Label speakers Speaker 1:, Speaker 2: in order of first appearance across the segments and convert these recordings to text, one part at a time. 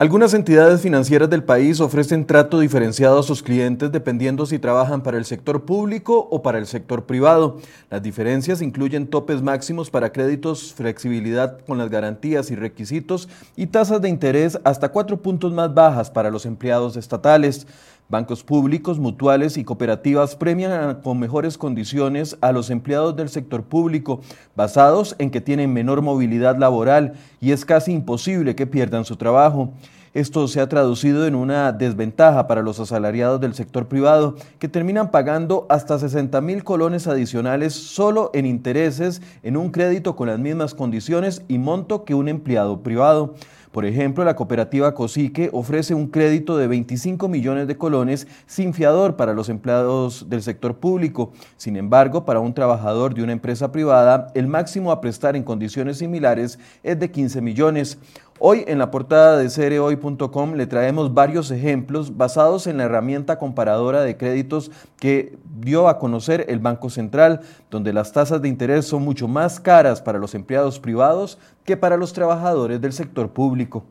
Speaker 1: Algunas entidades financieras del país ofrecen trato diferenciado a sus clientes dependiendo si trabajan para el sector público o para el sector privado. Las diferencias incluyen topes máximos para créditos, flexibilidad con las garantías y requisitos y tasas de interés hasta cuatro puntos más bajas para los empleados estatales. Bancos públicos, mutuales y cooperativas premian con mejores condiciones a los empleados del sector público, basados en que tienen menor movilidad laboral y es casi imposible que pierdan su trabajo. Esto se ha traducido en una desventaja para los asalariados del sector privado, que terminan pagando hasta 60 mil colones adicionales solo en intereses en un crédito con las mismas condiciones y monto que un empleado privado. Por ejemplo, la cooperativa Cosique ofrece un crédito de 25 millones de colones sin fiador para los empleados del sector público. Sin embargo, para un trabajador de una empresa privada, el máximo a prestar en condiciones similares es de 15 millones. Hoy en la portada de cerehoy.com le traemos varios ejemplos basados en la herramienta comparadora de créditos que dio a conocer el Banco Central, donde las tasas de interés son mucho más caras para los empleados privados que para los trabajadores del sector público.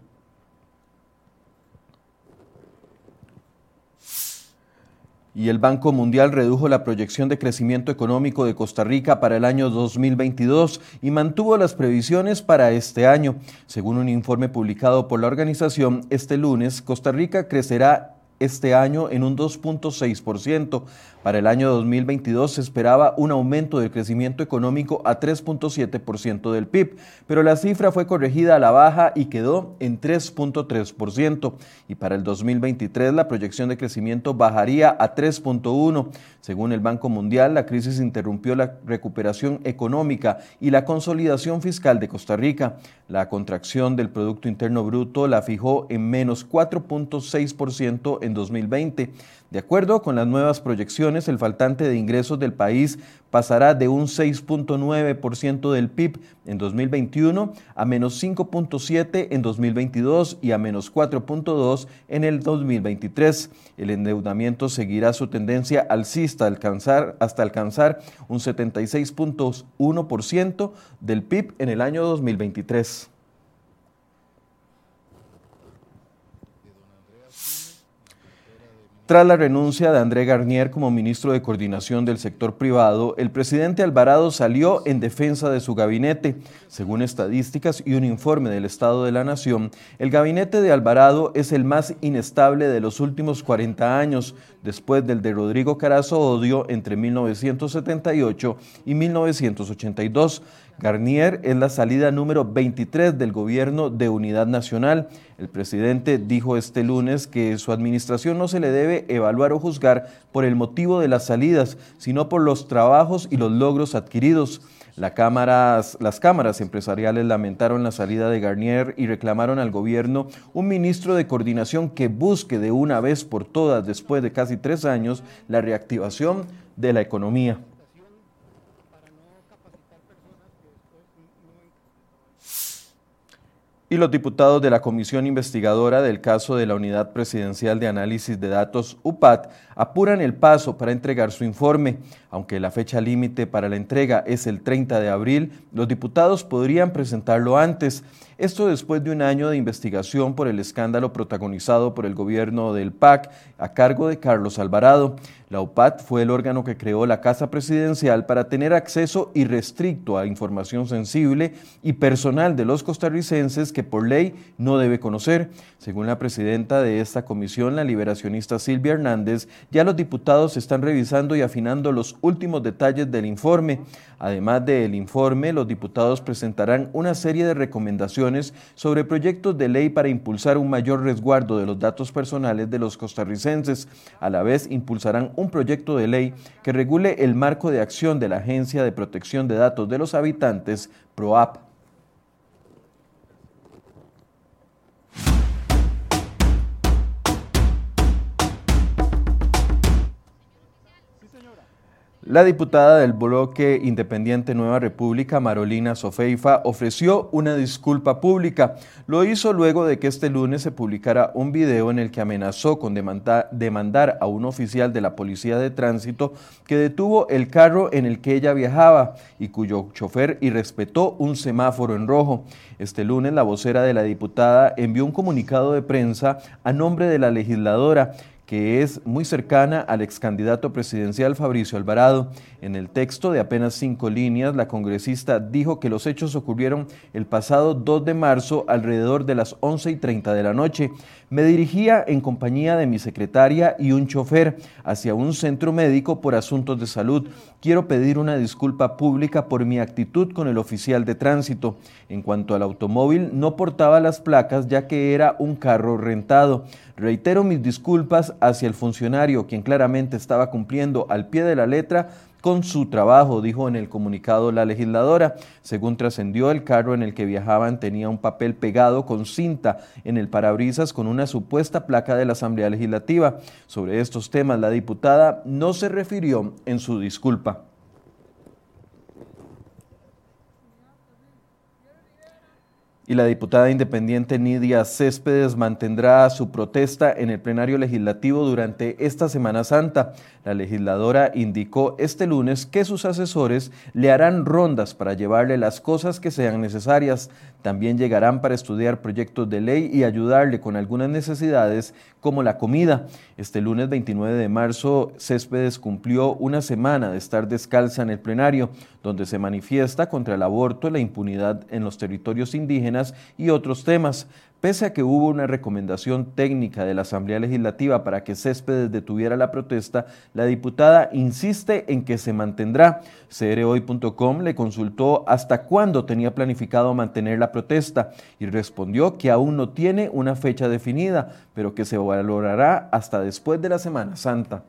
Speaker 1: Y el Banco Mundial redujo la proyección de crecimiento económico de Costa Rica para el año 2022 y mantuvo las previsiones para este año. Según un informe publicado por la organización, este lunes Costa Rica crecerá este año en un 2.6%. Para el año 2022 se esperaba un aumento del crecimiento económico a 3.7% del PIB, pero la cifra fue corregida a la baja y quedó en 3.3%. Y para el 2023 la proyección de crecimiento bajaría a 3.1%. Según el Banco Mundial, la crisis interrumpió la recuperación económica y la consolidación fiscal de Costa Rica. La contracción del Producto Interno Bruto la fijó en menos 4.6% en 2020. De acuerdo con las nuevas proyecciones, el faltante de ingresos del país pasará de un 6.9% del PIB en 2021 a menos 5.7% en 2022 y a menos 4.2% en el 2023. El endeudamiento seguirá su tendencia alcista alcanzar, hasta alcanzar un 76.1% del PIB en el año 2023. Tras la renuncia de André Garnier como ministro de Coordinación del Sector Privado, el presidente Alvarado salió en defensa de su gabinete. Según estadísticas y un informe del Estado de la Nación, el gabinete de Alvarado es el más inestable de los últimos 40 años, después del de Rodrigo Carazo Odio entre 1978 y 1982. Garnier es la salida número 23 del gobierno de unidad nacional. El presidente dijo este lunes que su administración no se le debe evaluar o juzgar por el motivo de las salidas, sino por los trabajos y los logros adquiridos. Las cámaras empresariales lamentaron la salida de Garnier y reclamaron al gobierno un ministro de coordinación que busque de una vez por todas, después de casi tres años, la reactivación de la economía. Y los diputados de la Comisión Investigadora del caso de la Unidad Presidencial de Análisis de Datos, UPAT, apuran el paso para entregar su informe. Aunque la fecha límite para la entrega es el 30 de abril, los diputados podrían presentarlo antes. Esto después de un año de investigación por el escándalo protagonizado por el gobierno del PAC a cargo de Carlos Alvarado. La UPAT fue el órgano que creó la Casa Presidencial para tener acceso irrestricto a información sensible y personal de los costarricenses que por ley no debe conocer. Según la presidenta de esta comisión, la liberacionista Silvia Hernández, ya los diputados están revisando y afinando los últimos detalles del informe. Además del informe, los diputados presentarán una serie de recomendaciones sobre proyectos de ley para impulsar un mayor resguardo de los datos personales de los costarricenses. A la vez, impulsarán un proyecto de ley que regule el marco de acción de la Agencia de Protección de Datos de los Habitantes, PROAP. La diputada del bloque independiente Nueva República, Marolina Sofeifa, ofreció una disculpa pública. Lo hizo luego de que este lunes se publicara un video en el que amenazó con demandar a un oficial de la Policía de Tránsito que detuvo el carro en el que ella viajaba y cuyo chofer irrespetó un semáforo en rojo. Este lunes la vocera de la diputada envió un comunicado de prensa a nombre de la legisladora que es muy cercana al ex candidato presidencial Fabricio Alvarado. En el texto de apenas cinco líneas, la congresista dijo que los hechos ocurrieron el pasado 2 de marzo alrededor de las 11 y 30 de la noche. Me dirigía en compañía de mi secretaria y un chofer hacia un centro médico por asuntos de salud. Quiero pedir una disculpa pública por mi actitud con el oficial de tránsito. En cuanto al automóvil, no portaba las placas ya que era un carro rentado. Reitero mis disculpas hacia el funcionario, quien claramente estaba cumpliendo al pie de la letra con su trabajo, dijo en el comunicado la legisladora. Según trascendió, el carro en el que viajaban tenía un papel pegado con cinta en el parabrisas con una supuesta placa de la Asamblea Legislativa. Sobre estos temas, la diputada no se refirió en su disculpa. Y la diputada independiente Nidia Céspedes mantendrá su protesta en el plenario legislativo durante esta Semana Santa. La legisladora indicó este lunes que sus asesores le harán rondas para llevarle las cosas que sean necesarias. También llegarán para estudiar proyectos de ley y ayudarle con algunas necesidades como la comida. Este lunes 29 de marzo, Céspedes cumplió una semana de estar descalza en el plenario, donde se manifiesta contra el aborto, la impunidad en los territorios indígenas y otros temas. Pese a que hubo una recomendación técnica de la Asamblea Legislativa para que Céspedes detuviera la protesta, la diputada insiste en que se mantendrá. CRHoy.com le consultó hasta cuándo tenía planificado mantener la protesta y respondió que aún no tiene una fecha definida, pero que se valorará hasta después de la Semana Santa.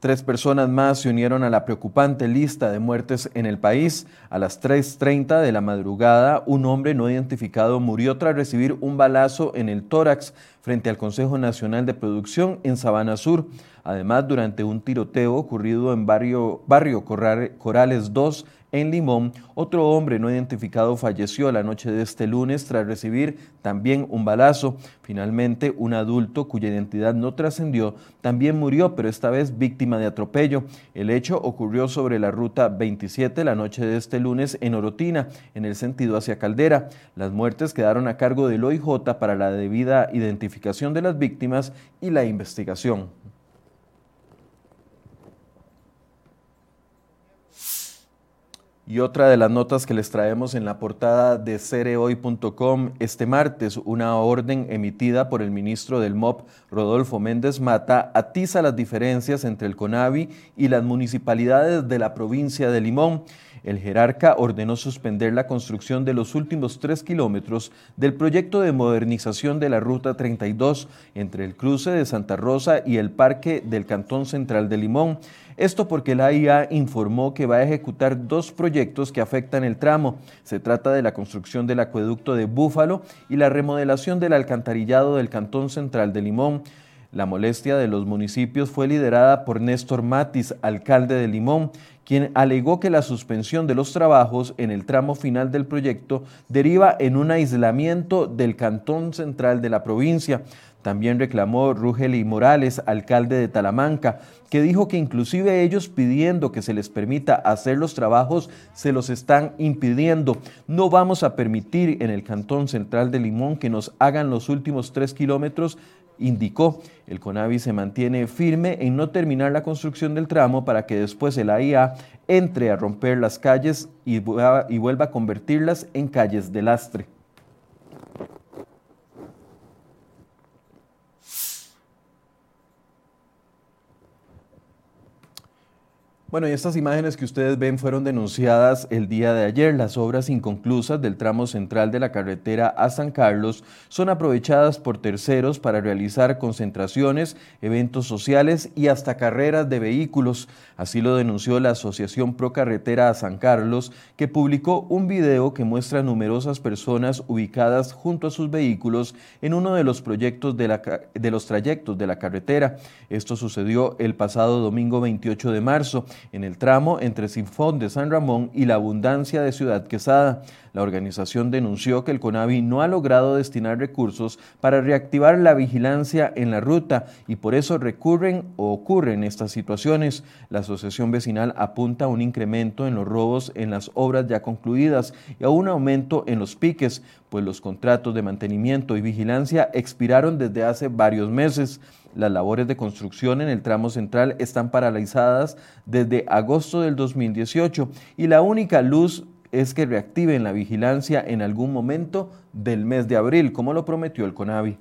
Speaker 1: Tres personas más se unieron a la preocupante lista de muertes en el país. A las 3.30 de la madrugada, un hombre no identificado murió tras recibir un balazo en el tórax frente al Consejo Nacional de Producción en Sabana Sur. Además, durante un tiroteo ocurrido en barrio, barrio Corales 2 en Limón, otro hombre no identificado falleció la noche de este lunes tras recibir también un balazo. Finalmente, un adulto cuya identidad no trascendió también murió, pero esta vez víctima de atropello. El hecho ocurrió sobre la ruta 27 la noche de este lunes en Orotina, en el sentido hacia Caldera. Las muertes quedaron a cargo del OIJ para la debida identificación de las víctimas y la investigación. Y otra de las notas que les traemos en la portada de cerehoy.com este martes, una orden emitida por el ministro del MOP, Rodolfo Méndez Mata, atiza las diferencias entre el CONAVI y las municipalidades de la provincia de Limón. El jerarca ordenó suspender la construcción de los últimos tres kilómetros del proyecto de modernización de la Ruta 32 entre el cruce de Santa Rosa y el Parque del Cantón Central de Limón. Esto porque la IA informó que va a ejecutar dos proyectos que afectan el tramo. Se trata de la construcción del acueducto de Búfalo y la remodelación del alcantarillado del Cantón Central de Limón. La molestia de los municipios fue liderada por Néstor Matis, alcalde de Limón, quien alegó que la suspensión de los trabajos en el tramo final del proyecto deriva en un aislamiento del cantón central de la provincia. También reclamó Rugeli Morales, alcalde de Talamanca, que dijo que inclusive ellos pidiendo que se les permita hacer los trabajos, se los están impidiendo. No vamos a permitir en el Cantón Central de Limón que nos hagan los últimos tres kilómetros indicó. El CONAVI se mantiene firme en no terminar la construcción del tramo para que después el AIA entre a romper las calles y vuelva a convertirlas en calles de lastre. Bueno, y estas imágenes que ustedes ven fueron denunciadas el día de ayer. Las obras inconclusas del tramo central de la carretera a San Carlos son aprovechadas por terceros para realizar concentraciones, eventos sociales y hasta carreras de vehículos. Así lo denunció la Asociación Pro Carretera a San Carlos, que publicó un video que muestra numerosas personas ubicadas junto a sus vehículos en uno de los proyectos de, la, de los trayectos de la carretera. Esto sucedió el pasado domingo 28 de marzo en el tramo entre Sinfón de San Ramón y la Abundancia de Ciudad Quesada. La organización denunció que el CONAVI no ha logrado destinar recursos para reactivar la vigilancia en la ruta y por eso recurren o ocurren estas situaciones. La asociación vecinal apunta a un incremento en los robos en las obras ya concluidas y a un aumento en los piques, pues los contratos de mantenimiento y vigilancia expiraron desde hace varios meses. Las labores de construcción en el tramo central están paralizadas desde agosto del 2018 y la única luz es que reactiven la vigilancia en algún momento del mes de abril, como lo prometió el CONAVI.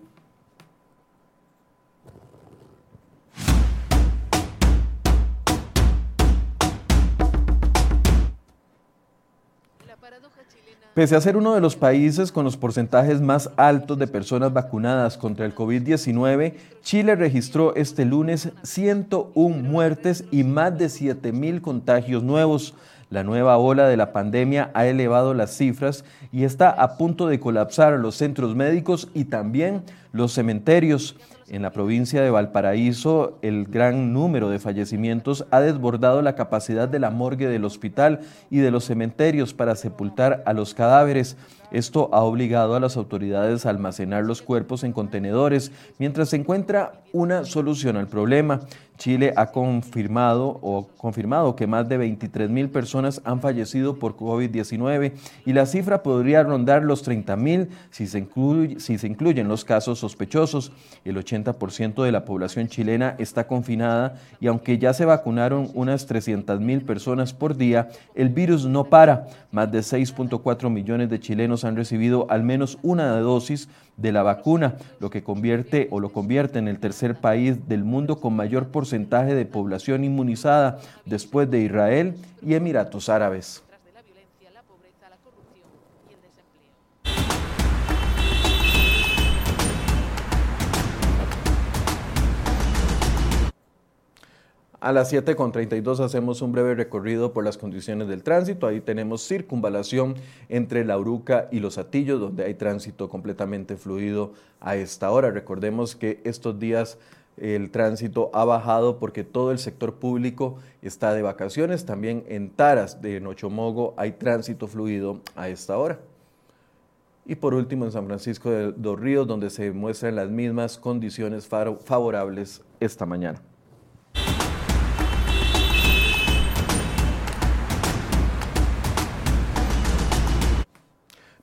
Speaker 1: Pese a ser uno de los países con los porcentajes más altos de personas vacunadas contra el COVID-19, Chile registró este lunes 101 muertes y más de 7 mil contagios nuevos. La nueva ola de la pandemia ha elevado las cifras y está a punto de colapsar los centros médicos y también los cementerios. En la provincia de Valparaíso, el gran número de fallecimientos ha desbordado la capacidad de la morgue del hospital y de los cementerios para sepultar a los cadáveres. Esto ha obligado a las autoridades a almacenar los cuerpos en contenedores mientras se encuentra una solución al problema. Chile ha confirmado o confirmado que más de 23 mil personas han fallecido por COVID-19 y la cifra podría rondar los 30 mil si, se si se incluyen los casos sospechosos. El 80% de la población chilena está confinada y aunque ya se vacunaron unas 300 mil personas por día, el virus no para. Más de 6.4 millones de chilenos han recibido al menos una dosis de la vacuna, lo que convierte o lo convierte en el tercer país del mundo con mayor porcentaje de población inmunizada después de Israel y Emiratos Árabes. A las 7.32 hacemos un breve recorrido por las condiciones del tránsito. Ahí tenemos circunvalación entre La Uruca y Los Atillos, donde hay tránsito completamente fluido a esta hora. Recordemos que estos días el tránsito ha bajado porque todo el sector público está de vacaciones. También en Taras de Nochomogo hay tránsito fluido a esta hora. Y por último en San Francisco de los Ríos, donde se muestran las mismas condiciones favorables esta mañana.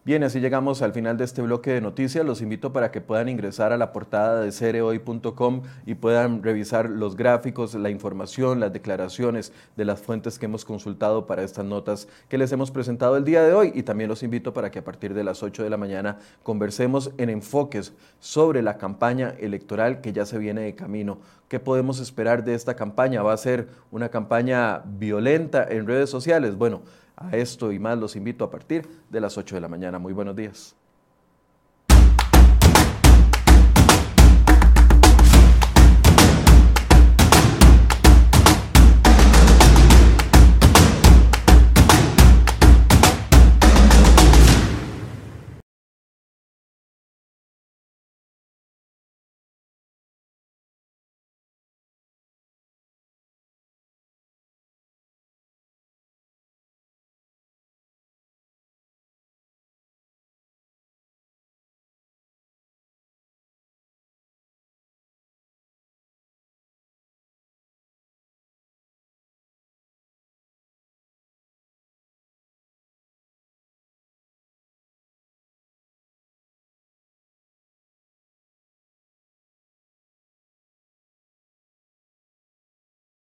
Speaker 1: Bien, así llegamos al final de este bloque de noticias. Los invito para que puedan ingresar a la portada de cereoy.com y puedan revisar los gráficos, la información, las declaraciones de las fuentes que hemos consultado para estas notas que les hemos presentado el día de hoy. Y también los invito para que a partir de las 8 de la mañana conversemos en enfoques sobre la campaña electoral que ya se viene de camino. ¿Qué podemos esperar de esta campaña? ¿Va a ser una campaña violenta en redes sociales? Bueno, a esto y más los invito a partir de las 8 de la mañana. Muy buenos días.